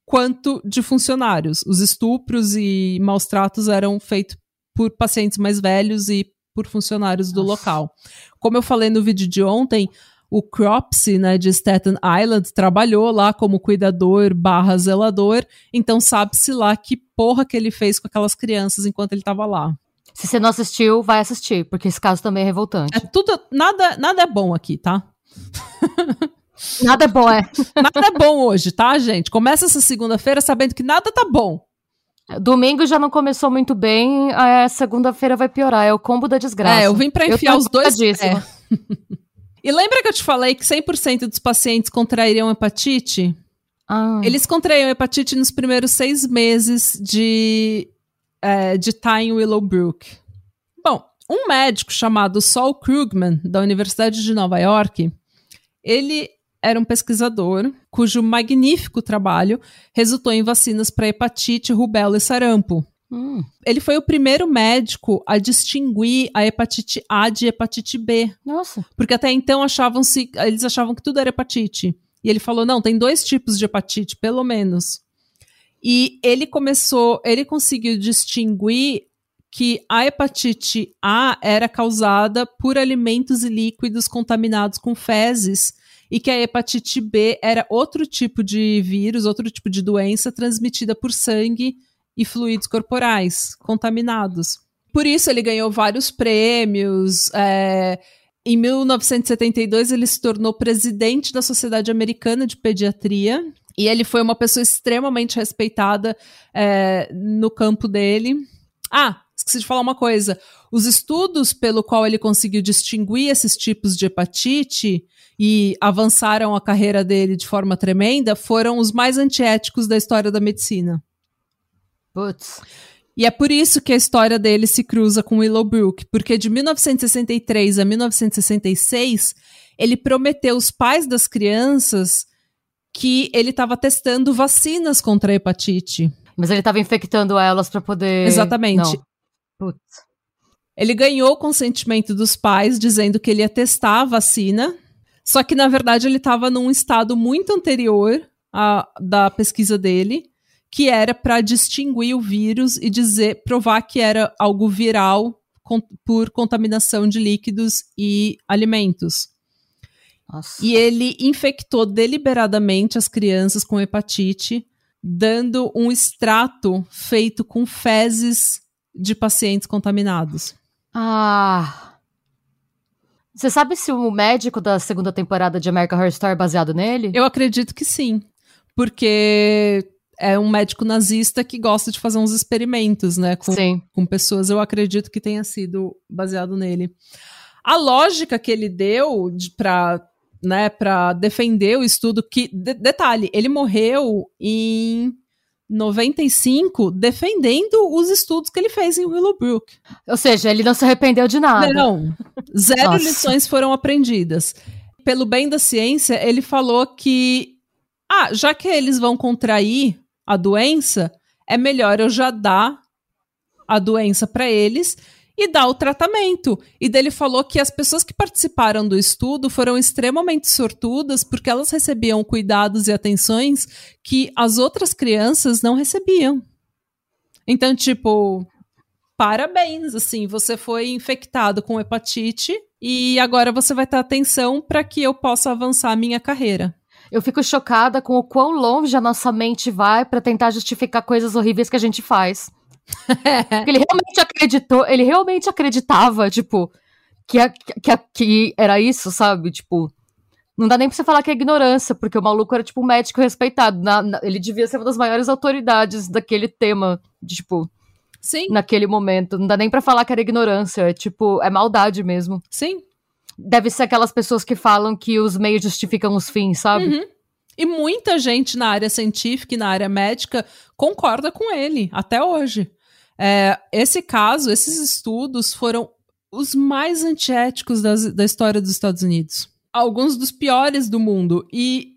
quanto de funcionários. Os estupros e maus tratos eram feitos por pacientes mais velhos e por funcionários do Nossa. local. Como eu falei no vídeo de ontem, o Cropsey, né, de Staten Island, trabalhou lá como cuidador barra zelador, então sabe-se lá que porra que ele fez com aquelas crianças enquanto ele estava lá. Se você não assistiu, vai assistir, porque esse caso também é revoltante. É tudo, nada, nada é bom aqui, tá? Nada é bom, é. Nada é bom hoje, tá, gente? Começa essa segunda-feira sabendo que nada tá bom. Domingo já não começou muito bem, a segunda-feira vai piorar. É o combo da desgraça. É, eu vim pra enfiar os dois. É. e lembra que eu te falei que 100% dos pacientes contrairiam hepatite? Ah. Eles contraíam hepatite nos primeiros seis meses de é, de estar em Willowbrook. Bom, um médico chamado Saul Krugman, da Universidade de Nova York, ele era um pesquisador cujo magnífico trabalho resultou em vacinas para hepatite, rubéola e sarampo. Hum. Ele foi o primeiro médico a distinguir a hepatite A de hepatite B. Nossa. Porque até então achavam-se, eles achavam que tudo era hepatite. E ele falou: não, tem dois tipos de hepatite, pelo menos. E ele começou, ele conseguiu distinguir que a hepatite A era causada por alimentos e líquidos contaminados com fezes e que a hepatite B era outro tipo de vírus, outro tipo de doença transmitida por sangue e fluidos corporais contaminados. Por isso ele ganhou vários prêmios. É, em 1972 ele se tornou presidente da Sociedade Americana de Pediatria e ele foi uma pessoa extremamente respeitada é, no campo dele. Ah, esqueci de falar uma coisa. Os estudos pelo qual ele conseguiu distinguir esses tipos de hepatite e avançaram a carreira dele de forma tremenda foram os mais antiéticos da história da medicina. Putz. E é por isso que a história dele se cruza com Willowbrook, porque de 1963 a 1966 ele prometeu os pais das crianças que ele estava testando vacinas contra a hepatite. Mas ele estava infectando elas para poder. Exatamente. Putz. Ele ganhou o consentimento dos pais, dizendo que ele ia testar a vacina. Só que, na verdade, ele estava num estado muito anterior à, da pesquisa dele, que era para distinguir o vírus e dizer, provar que era algo viral com, por contaminação de líquidos e alimentos. Nossa. E ele infectou deliberadamente as crianças com hepatite, dando um extrato feito com fezes de pacientes contaminados. Ah. Você sabe se o médico da segunda temporada de American Horror Story é baseado nele? Eu acredito que sim. Porque é um médico nazista que gosta de fazer uns experimentos, né? Com, sim. com pessoas. Eu acredito que tenha sido baseado nele. A lógica que ele deu para né, para defender o estudo que, de, detalhe, ele morreu em 95 defendendo os estudos que ele fez em Willowbrook. Ou seja, ele não se arrependeu de nada. Não, zero Nossa. lições foram aprendidas. Pelo bem da ciência, ele falou que, ah, já que eles vão contrair a doença, é melhor eu já dar a doença para eles e dá o tratamento. E dele falou que as pessoas que participaram do estudo foram extremamente sortudas porque elas recebiam cuidados e atenções que as outras crianças não recebiam. Então, tipo, parabéns, assim, você foi infectado com hepatite e agora você vai ter atenção para que eu possa avançar a minha carreira. Eu fico chocada com o quão longe a nossa mente vai para tentar justificar coisas horríveis que a gente faz ele realmente acreditou, ele realmente acreditava, tipo, que, a, que, a, que era isso, sabe? Tipo, não dá nem pra você falar que é ignorância, porque o maluco era, tipo, um médico respeitado. Na, na, ele devia ser uma das maiores autoridades daquele tema, de, tipo. Sim. Naquele momento. Não dá nem pra falar que era ignorância. É, tipo, é maldade mesmo. Sim. Deve ser aquelas pessoas que falam que os meios justificam os fins, sabe? Uhum. E muita gente na área científica e na área médica concorda com ele, até hoje. É, esse caso, esses estudos foram os mais antiéticos das, da história dos Estados Unidos. Alguns dos piores do mundo. E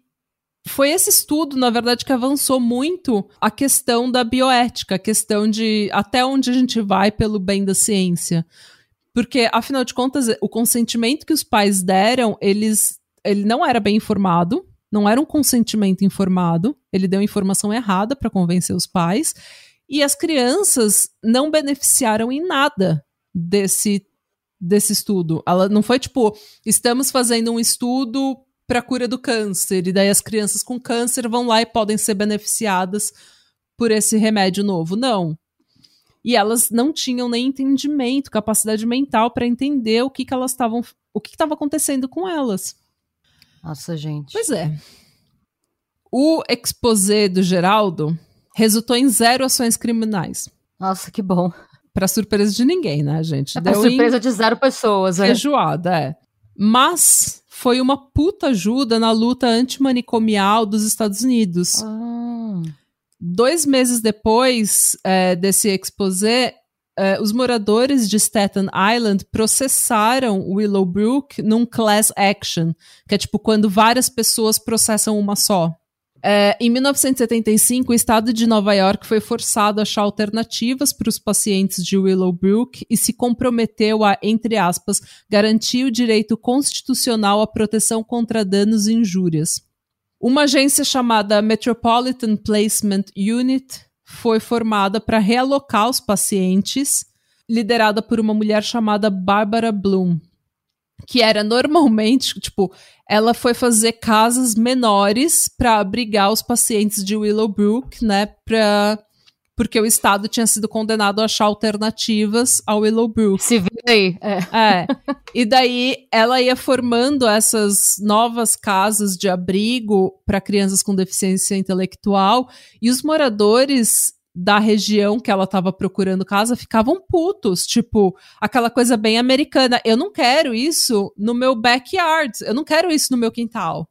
foi esse estudo, na verdade, que avançou muito a questão da bioética, a questão de até onde a gente vai pelo bem da ciência. Porque, afinal de contas, o consentimento que os pais deram, eles, ele não era bem informado, não era um consentimento informado, ele deu informação errada para convencer os pais, e as crianças não beneficiaram em nada desse, desse estudo. Ela não foi tipo, estamos fazendo um estudo para cura do câncer, e daí as crianças com câncer vão lá e podem ser beneficiadas por esse remédio novo. Não. E elas não tinham nem entendimento, capacidade mental para entender o que, que elas estavam, o que estava acontecendo com elas. Nossa, gente. Pois é. O exposé do Geraldo resultou em zero ações criminais. Nossa, que bom. Pra surpresa de ninguém, né, gente? É pra surpresa de zero pessoas, é. Feijoada, é. Mas foi uma puta ajuda na luta antimanicomial dos Estados Unidos. Ah. Dois meses depois é, desse exposé, é, os moradores de Staten Island processaram Willowbrook num class action, que é tipo quando várias pessoas processam uma só. É, em 1975, o estado de Nova York foi forçado a achar alternativas para os pacientes de Willowbrook e se comprometeu a, entre aspas, garantir o direito constitucional à proteção contra danos e injúrias. Uma agência chamada Metropolitan Placement Unit foi formada para realocar os pacientes, liderada por uma mulher chamada Barbara Bloom, que era normalmente, tipo, ela foi fazer casas menores para abrigar os pacientes de Willowbrook, né, pra, porque o Estado tinha sido condenado a achar alternativas ao Willowbrook. Se vira aí. É. é. E daí ela ia formando essas novas casas de abrigo para crianças com deficiência intelectual e os moradores da região que ela estava procurando casa ficavam putos, tipo, aquela coisa bem americana. Eu não quero isso no meu backyard, eu não quero isso no meu quintal.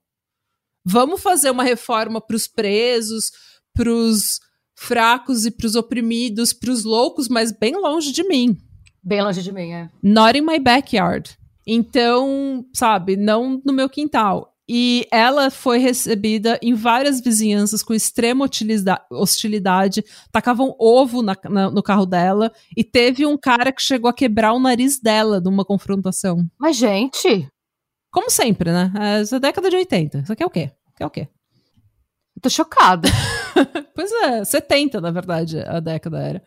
Vamos fazer uma reforma para os presos, para os fracos e para os oprimidos, para os loucos, mas bem longe de mim. Bem longe de mim, é. Not in my backyard. Então, sabe, não no meu quintal. E ela foi recebida em várias vizinhanças com extrema hostilidade, tacavam ovo na, na, no carro dela, e teve um cara que chegou a quebrar o nariz dela numa confrontação. Mas, gente. Como sempre, né? Essa década de 80. Isso aqui é o quê? Isso aqui é o quê? Eu tô chocada. pois é, 70, na verdade, a década era.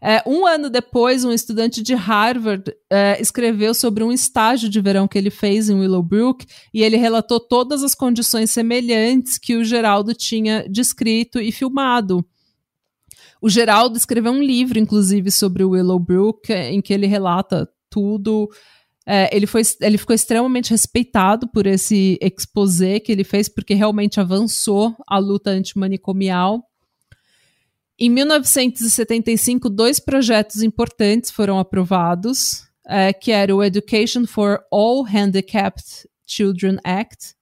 É, um ano depois, um estudante de Harvard é, escreveu sobre um estágio de verão que ele fez em Willowbrook e ele relatou todas as condições semelhantes que o Geraldo tinha descrito e filmado. O Geraldo escreveu um livro, inclusive, sobre Willowbrook, em que ele relata tudo. É, ele, foi, ele ficou extremamente respeitado por esse exposé que ele fez, porque realmente avançou a luta antimanicomial. Em 1975, dois projetos importantes foram aprovados, é, que era o Education for All Handicapped Children Act,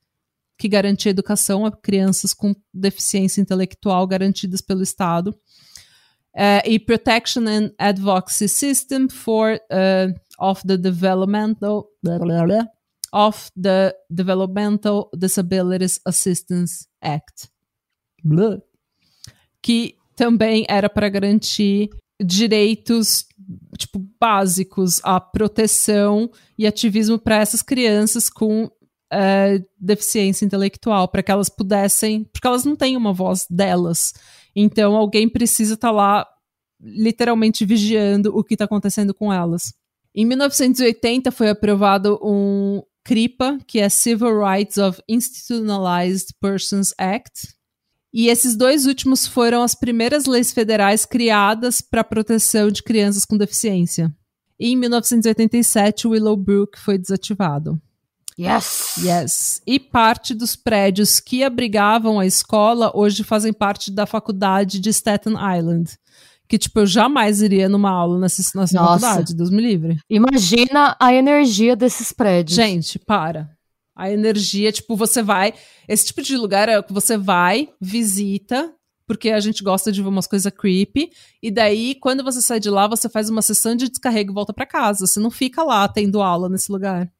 que garantia educação a crianças com deficiência intelectual garantidas pelo Estado, é, e Protection and Advocacy System for uh, of the Developmental of the Developmental Disabilities Assistance Act, que também era para garantir direitos tipo básicos à proteção e ativismo para essas crianças com é, deficiência intelectual, para que elas pudessem, porque elas não têm uma voz delas. Então alguém precisa estar tá lá literalmente vigiando o que está acontecendo com elas. Em 1980 foi aprovado um CRIPA, que é Civil Rights of Institutionalized Persons Act, e esses dois últimos foram as primeiras leis federais criadas para a proteção de crianças com deficiência. E em 1987, o Willowbrook foi desativado. Yes! Yes. E parte dos prédios que abrigavam a escola hoje fazem parte da faculdade de Staten Island. Que, tipo, eu jamais iria numa aula nessa, nessa faculdade, Deus me livre. Imagina a energia desses prédios. Gente, para. A energia, tipo, você vai. Esse tipo de lugar é que você vai, visita, porque a gente gosta de ver umas coisas creepy. E daí, quando você sai de lá, você faz uma sessão de descarrego e volta para casa. Você não fica lá tendo aula nesse lugar.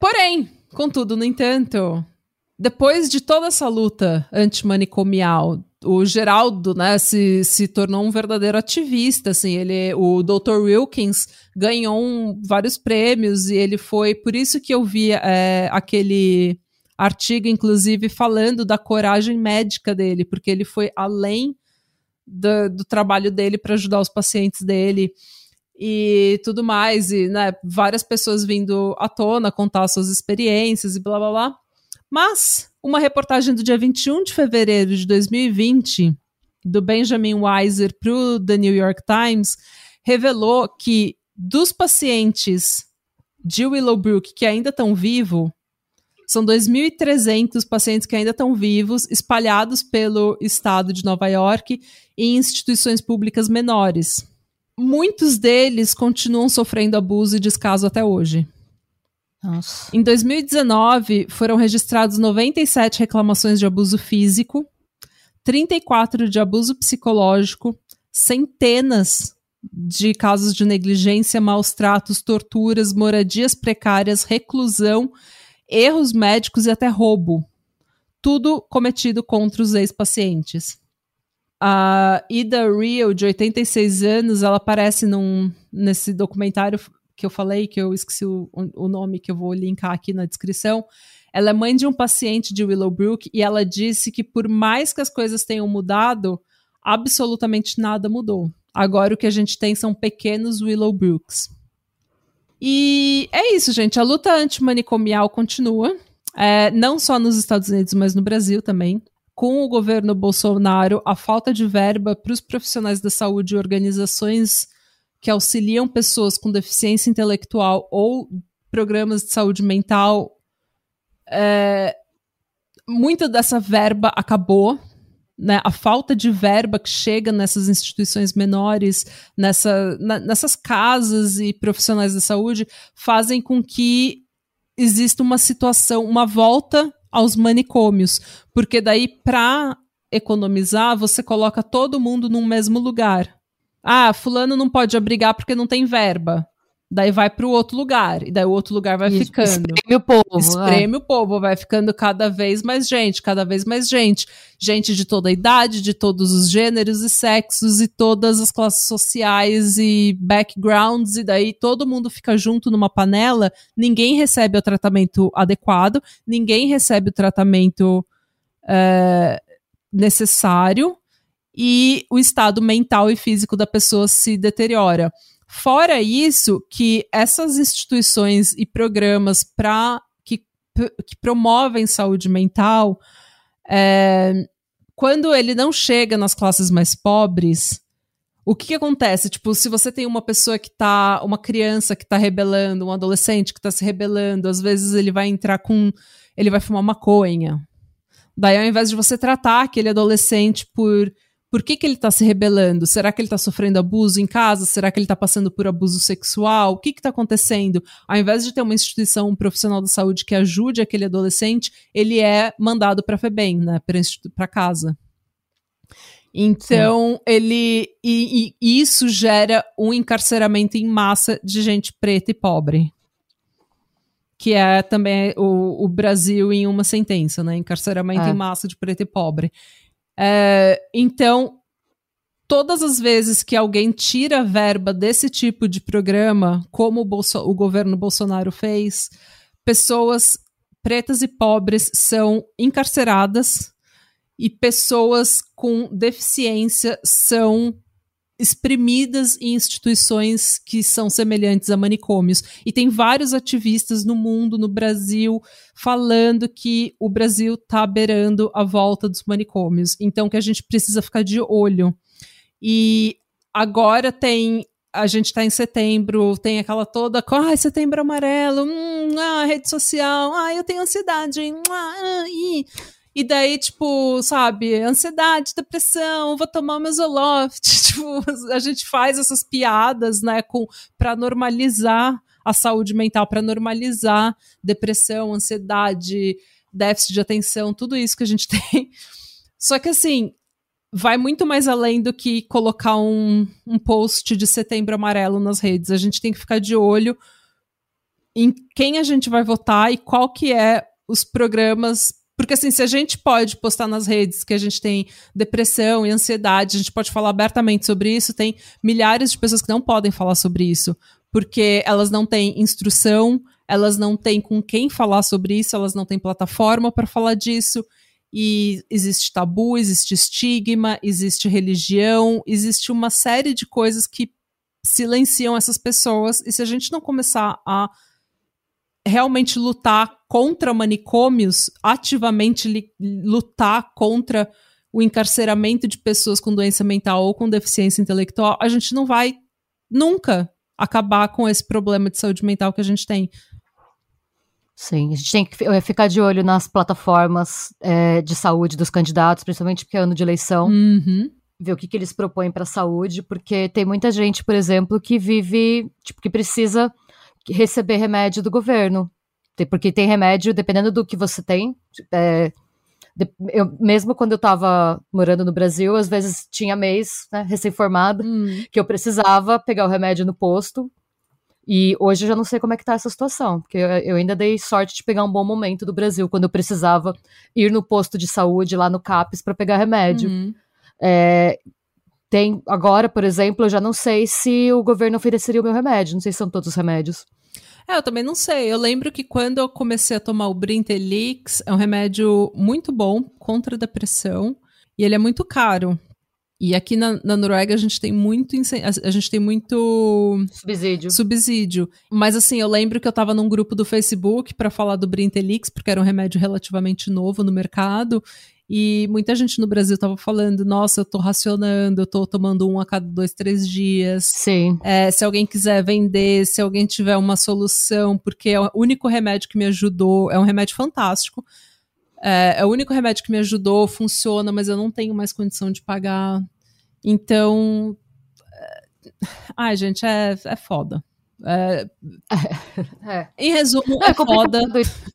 Porém, contudo, no entanto, depois de toda essa luta antimanicomial o Geraldo, né, se, se tornou um verdadeiro ativista, assim, ele, o Dr. Wilkins ganhou um, vários prêmios e ele foi, por isso que eu vi é, aquele artigo, inclusive, falando da coragem médica dele, porque ele foi além do, do trabalho dele para ajudar os pacientes dele e tudo mais, e né, várias pessoas vindo à tona contar suas experiências e blá blá blá. Mas uma reportagem do dia 21 de fevereiro de 2020, do Benjamin Weiser para o The New York Times, revelou que dos pacientes de Willowbrook que ainda estão vivos, São 2.300 pacientes que ainda estão vivos, espalhados pelo estado de Nova York em instituições públicas menores. Muitos deles continuam sofrendo abuso e descaso até hoje. Nossa. Em 2019, foram registrados 97 reclamações de abuso físico, 34 de abuso psicológico, centenas de casos de negligência, maus tratos, torturas, moradias precárias, reclusão, erros médicos e até roubo. Tudo cometido contra os ex-pacientes. A Ida Real, de 86 anos, ela aparece num, nesse documentário que eu falei, que eu esqueci o, o nome, que eu vou linkar aqui na descrição. Ela é mãe de um paciente de Willowbrook e ela disse que por mais que as coisas tenham mudado, absolutamente nada mudou. Agora o que a gente tem são pequenos Willowbrooks. E é isso, gente. A luta antimanicomial continua, é, não só nos Estados Unidos, mas no Brasil também. Com o governo Bolsonaro, a falta de verba para os profissionais da saúde e organizações que auxiliam pessoas com deficiência intelectual ou programas de saúde mental, é, muita dessa verba acabou. Né, a falta de verba que chega nessas instituições menores, nessa, na, nessas casas e profissionais da saúde, fazem com que exista uma situação, uma volta aos manicômios, porque daí para economizar você coloca todo mundo num mesmo lugar. Ah, fulano não pode abrigar porque não tem verba. Daí vai para o outro lugar. E daí o outro lugar vai Isso, ficando. Espreme o povo. Espreme é. o povo. Vai ficando cada vez mais gente, cada vez mais gente. Gente de toda a idade, de todos os gêneros e sexos, e todas as classes sociais e backgrounds. E daí todo mundo fica junto numa panela. Ninguém recebe o tratamento adequado, ninguém recebe o tratamento é, necessário e o estado mental e físico da pessoa se deteriora. Fora isso, que essas instituições e programas para que, que promovem saúde mental, é, quando ele não chega nas classes mais pobres, o que, que, acontece? Tipo, se você tem uma pessoa que tá. Uma criança que tá rebelando, um adolescente que tá se rebelando, às vezes ele vai entrar com. Ele vai fumar maconha. Daí, ao invés de você tratar aquele adolescente por por que, que ele está se rebelando? Será que ele está sofrendo abuso em casa? Será que ele está passando por abuso sexual? O que está acontecendo? Ao invés de ter uma instituição, um profissional da saúde que ajude aquele adolescente, ele é mandado para a FEBEM, né, para casa. Então, ele. E, e, isso gera um encarceramento em massa de gente preta e pobre. Que é também o, o Brasil em uma sentença, né? Encarceramento é. em massa de preto e pobre. É, então, todas as vezes que alguém tira verba desse tipo de programa, como o, Bolso o governo Bolsonaro fez, pessoas pretas e pobres são encarceradas e pessoas com deficiência são exprimidas em instituições que são semelhantes a manicômios. E tem vários ativistas no mundo, no Brasil, falando que o Brasil está beirando a volta dos manicômios. Então que a gente precisa ficar de olho. E agora tem a gente está em setembro, tem aquela toda, ah, setembro amarelo, hum, ah, rede social, ah, eu tenho ansiedade, ah, ah, e daí, tipo, sabe, ansiedade, depressão, vou tomar meu Zoloft. Tipo, a gente faz essas piadas, né, com para normalizar a saúde mental, para normalizar depressão, ansiedade, déficit de atenção, tudo isso que a gente tem. Só que assim, vai muito mais além do que colocar um, um post de setembro amarelo nas redes. A gente tem que ficar de olho em quem a gente vai votar e qual que é os programas porque assim, se a gente pode postar nas redes que a gente tem depressão e ansiedade, a gente pode falar abertamente sobre isso, tem milhares de pessoas que não podem falar sobre isso, porque elas não têm instrução, elas não têm com quem falar sobre isso, elas não têm plataforma para falar disso. E existe tabu, existe estigma, existe religião, existe uma série de coisas que silenciam essas pessoas. E se a gente não começar a realmente lutar contra manicômios, ativamente lutar contra o encarceramento de pessoas com doença mental ou com deficiência intelectual, a gente não vai nunca acabar com esse problema de saúde mental que a gente tem. Sim, a gente tem que eh, ficar de olho nas plataformas é, de saúde dos candidatos, principalmente porque é ano de eleição. Uhum. Ver o que, que eles propõem para a saúde, porque tem muita gente, por exemplo, que vive, tipo, que precisa receber remédio do governo. Porque tem remédio, dependendo do que você tem. É, eu, mesmo quando eu estava morando no Brasil, às vezes tinha mês, né, recém-formada, Hum. que eu precisava pegar o remédio no posto. E hoje eu já não sei como é que tá essa situação, porque eu, eu ainda dei sorte de pegar um bom momento do Brasil, quando eu precisava ir no posto de saúde lá no CAPES para pegar remédio. Uhum. É, tem agora, por exemplo, eu já não sei se o governo ofereceria o meu remédio, não sei se são todos os remédios. É, eu também não sei. Eu lembro que quando eu comecei a tomar o Brintelix, é um remédio muito bom contra a depressão e ele é muito caro. E aqui na, na Noruega a gente tem muito a, a gente tem muito Subsídio. subsídio. Mas assim, eu lembro que eu tava num grupo do Facebook para falar do Brintelix, porque era um remédio relativamente novo no mercado. E muita gente no Brasil tava falando: nossa, eu tô racionando, eu tô tomando um a cada dois, três dias. Sim. É, se alguém quiser vender, se alguém tiver uma solução, porque é o único remédio que me ajudou, é um remédio fantástico. É, é o único remédio que me ajudou, funciona, mas eu não tenho mais condição de pagar. Então. é, Ai, gente, é, é foda. É, É. em resumo, É é foda.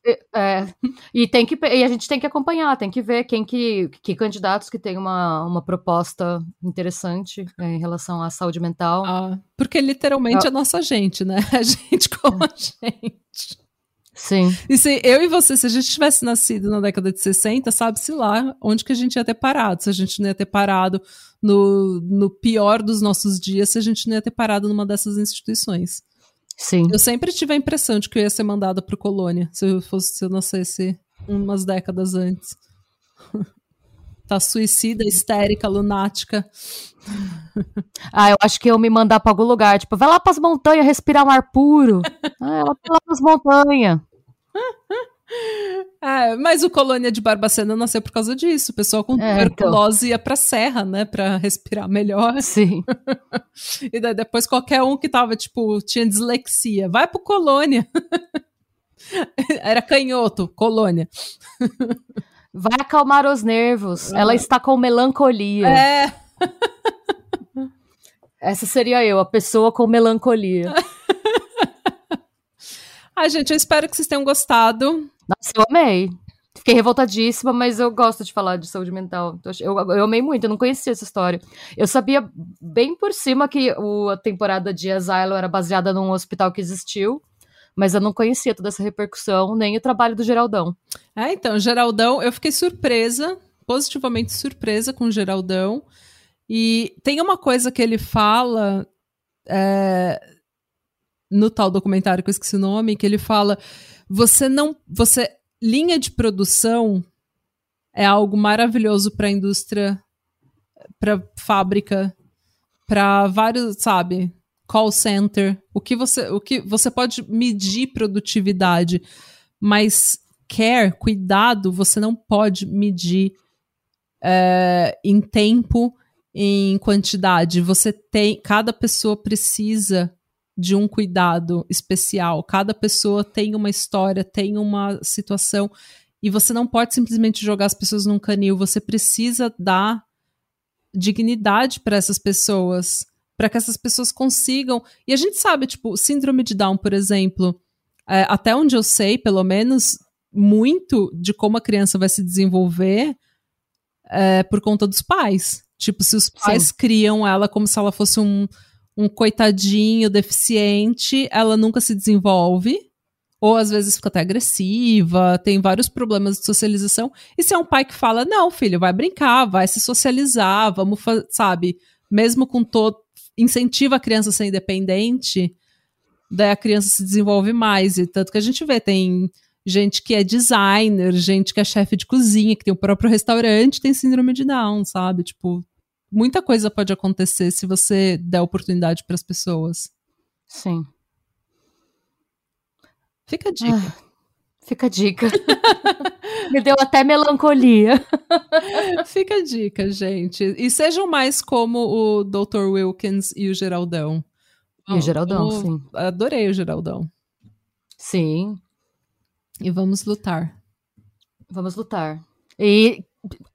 E- é. E, tem que, e a gente tem que acompanhar, tem que ver quem que, que candidatos que têm uma, uma proposta interessante né, em relação à saúde mental. Ah, porque literalmente é nossa gente, né? A gente como a gente. Sim. E se eu e você, se a gente tivesse nascido na década de 60, sabe-se lá onde que a gente ia ter parado. Se a gente não ia ter parado no, no pior dos nossos dias, se a gente não ia ter parado numa dessas instituições. Sim. Eu sempre tive a impressão de que eu ia ser mandada pro colônia, se eu fosse, se eu nascesse umas décadas antes. tá suicida, histérica, lunática. Ah, eu acho que eu me mandar pra algum lugar, tipo, vai lá pras montanhas respirar um ar puro. ah, ela vai lá pras montanhas. É, mas o Colônia de Barbacena nasceu por causa disso. O pessoal com É, tuberculose ia pra serra, né, pra respirar melhor. Sim. E daí depois qualquer um que tava, tipo, tinha dislexia, vai pro Colônia. Era canhoto, Colônia. Vai acalmar os nervos. Ela está com melancolia. É, Essa seria eu, a pessoa com melancolia. Ai, gente, eu espero que vocês tenham gostado. Nossa, eu amei. Fiquei revoltadíssima, mas eu gosto de falar de saúde mental. Eu, eu amei muito, eu não conhecia essa história. Eu sabia bem por cima que o, a temporada de Asylum era baseada num hospital que existiu, mas eu não conhecia toda essa repercussão, nem o trabalho do Geraldão. É, então, Geraldão, eu fiquei surpresa, positivamente surpresa com o Geraldão. E tem uma coisa que ele fala é, no tal documentário que eu esqueci o nome, que ele fala: você não. Você. Linha de produção é algo maravilhoso para a indústria, para fábrica, para vários, sabe? Call center. O que você, o que você pode medir produtividade, mas care, cuidado, você não pode medir é, em tempo, em quantidade. Você tem, cada pessoa precisa de um cuidado especial. Cada pessoa tem uma história, tem uma situação e você não pode simplesmente jogar as pessoas num canil. Você precisa dar dignidade para essas pessoas, para que essas pessoas consigam. E a gente sabe, tipo, síndrome de Down, por exemplo, é, até onde eu sei, pelo menos, muito de como a criança vai se desenvolver é por conta dos pais. Tipo, se os pais Sim. criam ela como se ela fosse um, um coitadinho deficiente, ela nunca se desenvolve. Ou às vezes fica até agressiva, tem vários problemas de socialização. E se é um pai que fala: não, filho, vai brincar, vai se socializar, vamos, sabe? Mesmo com todo. incentiva a criança a ser independente, daí a criança se desenvolve mais. E tanto que a gente vê, tem gente que é designer, gente que é chefe de cozinha, que tem o próprio restaurante, tem síndrome de Down, sabe? Tipo, muita coisa pode acontecer se você der oportunidade para as pessoas. Sim. Fica a dica. Ah, fica a dica. Me deu até melancolia. fica a dica, gente. E sejam mais como o Dr. Wilkins e o E o Geraldão, eu sim. Adorei o Geraldão. Sim. E vamos lutar. Vamos lutar. E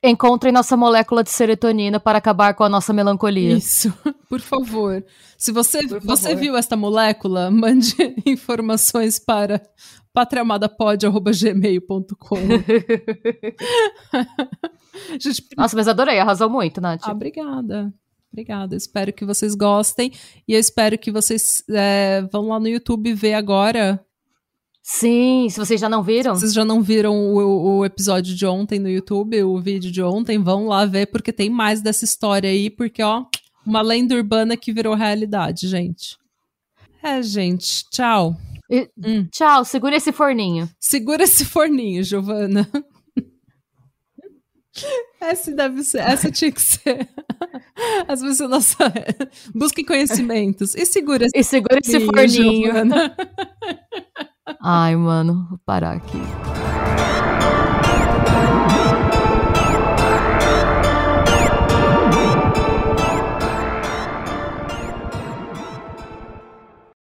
encontrem nossa molécula de serotonina para acabar com a nossa melancolia. Isso, por favor. Se você, Por você favor. viu esta molécula, mande informações para patriamadapod.gmail.com. Gente, Nossa, mas adorei, arrasou muito, Nath. ah, obrigada. Obrigada. Espero que vocês gostem. E eu espero que vocês é, vão lá no YouTube ver agora. Sim, se vocês já não viram. Vocês já não viram o, o episódio de ontem no YouTube, o vídeo de ontem, vão lá ver, porque tem mais dessa história aí, porque, ó, uma lenda urbana que virou realidade, gente. É, gente. Tchau. E- Hum. Tchau, segura esse forninho. Segura esse forninho, Giovana. Essa deve ser, essa tinha que ser. Vai ser nossa. Busquem conhecimentos. E segura esse E segura esse forninho. Ai, mano, vou parar aqui.